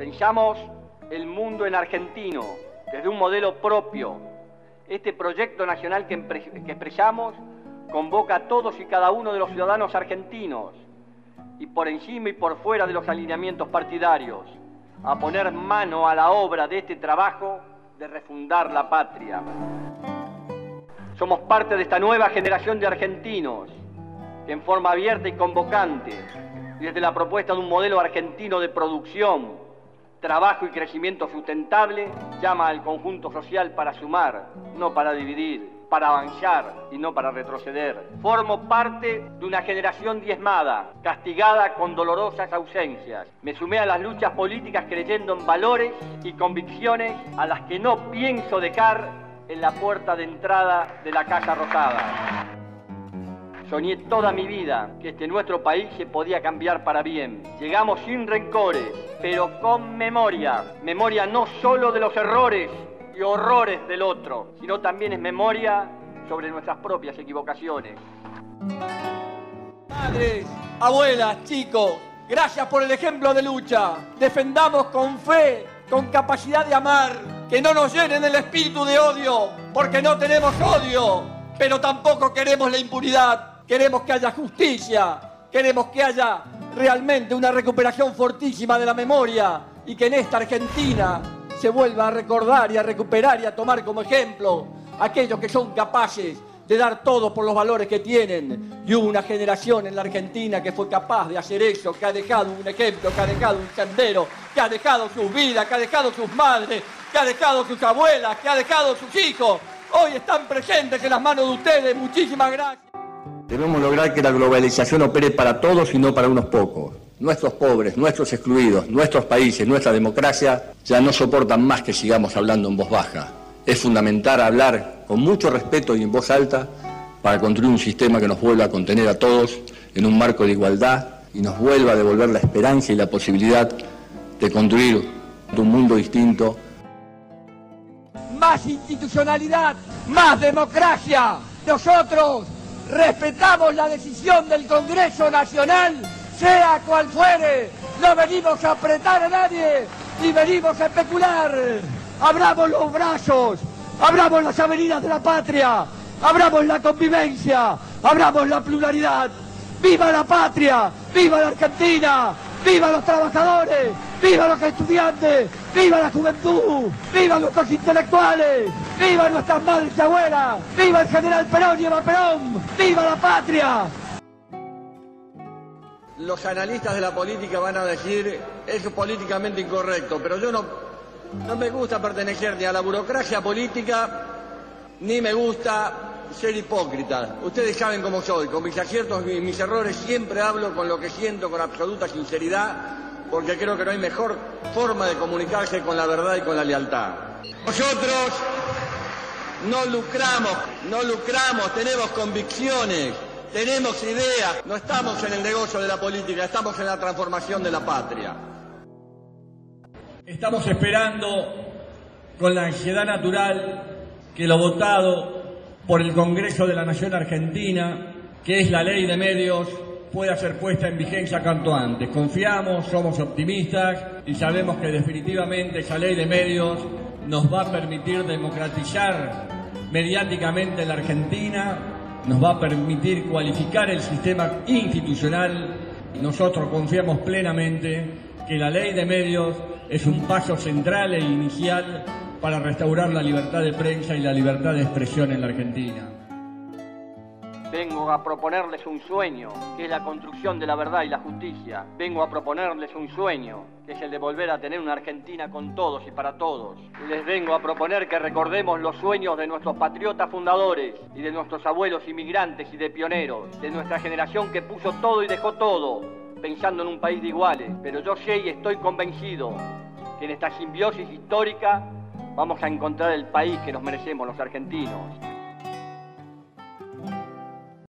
Pensamos el mundo en argentino, desde un modelo propio. Este proyecto nacional que, expresamos convoca a todos y cada uno de los ciudadanos argentinos y por encima y por fuera de los alineamientos partidarios, a poner mano a la obra de este trabajo de refundar la patria. Somos parte de esta nueva generación de argentinos que en forma abierta y convocante, desde la propuesta de un modelo argentino de producción, trabajo y crecimiento sustentable, llama al conjunto social para sumar, no para dividir, para avanzar y no para retroceder. Formo parte de una generación diezmada, castigada con dolorosas ausencias. Me sumé a las luchas políticas creyendo en valores y convicciones a las que no pienso dejar en la puerta de entrada de la Casa Rosada. Soñé toda mi vida que este nuestro país se podía cambiar para bien. Llegamos sin rencores, pero con memoria. Memoria no solo de los errores y horrores del otro, sino también es memoria sobre nuestras propias equivocaciones. Madres, abuelas, chicos, gracias por el ejemplo de lucha. Defendamos con fe, con capacidad de amar que no nos llenen el espíritu de odio, porque no tenemos odio, pero tampoco queremos la impunidad. Queremos que haya justicia, queremos que haya realmente una recuperación fortísima de la memoria y que en esta Argentina se vuelva a recordar y a recuperar y a tomar como ejemplo aquellos que son capaces de dar todo por los valores que tienen. Y hubo una generación en la Argentina que fue capaz de hacer eso, que ha dejado un ejemplo, que ha dejado un sendero, que ha dejado sus vidas, que ha dejado sus madres, que ha dejado sus abuelas, que ha dejado sus hijos. Hoy están presentes en las manos de ustedes. Muchísimas gracias. Debemos lograr que la globalización opere para todos y no para unos pocos. Nuestros pobres, nuestros excluidos, nuestros países, nuestra democracia ya no soportan más que sigamos hablando en voz baja. Es fundamental hablar con mucho respeto y en voz alta para construir un sistema que nos vuelva a contener a todos en un marco de igualdad y nos vuelva a devolver la esperanza y la posibilidad de construir un mundo distinto más institucionalidad, más democracia. Nosotros respetamos la decisión del Congreso Nacional, sea cual fuere. No venimos a apretar a nadie, ni venimos a especular. Abramos los brazos, abramos las avenidas de la patria, abramos la convivencia, abramos la pluralidad. ¡Viva la patria! ¡Viva la Argentina! ¡Viva los trabajadores! ¡Viva los estudiantes! ¡Viva la juventud! ¡Viva nuestros intelectuales! ¡Viva nuestras madres y abuelas! ¡Viva el general Perón y Eva Perón! ¡Viva la patria! Los analistas de la política van a decir es políticamente incorrecto, pero yo no, no me gusta pertenecer ni a la burocracia política, ni me gusta ser hipócrita. Ustedes saben cómo soy, con mis aciertos y mis errores siempre hablo con lo que siento con absoluta sinceridad porque creo que no hay mejor forma de comunicarse con la verdad y con la lealtad. Nosotros no lucramos, no lucramos, tenemos convicciones, tenemos ideas, no estamos en el negocio de la política, estamos en la transformación de la patria. Estamos esperando con la ansiedad natural que lo votado por el Congreso de la Nación Argentina, que es la ley de medios, pueda ser puesta en vigencia cuanto antes. Confiamos, somos optimistas y sabemos que definitivamente esa ley de medios nos va a permitir democratizar mediáticamente la Argentina, nos va a permitir cualificar el sistema institucional y nosotros confiamos plenamente que la ley de medios es un paso central e inicial para restaurar la libertad de prensa y la libertad de expresión en la Argentina. Vengo a proponerles un sueño, que es la construcción de la verdad y la justicia. Vengo a proponerles un sueño, que es el de volver a tener una Argentina con todos y para todos. Les vengo a proponer que recordemos los sueños de nuestros patriotas fundadores y de nuestros abuelos inmigrantes y de pioneros, de nuestra generación que puso todo y dejó todo, pensando en un país de iguales. Pero yo sé y estoy convencido que en esta simbiosis histórica vamos a encontrar el país que nos merecemos los argentinos.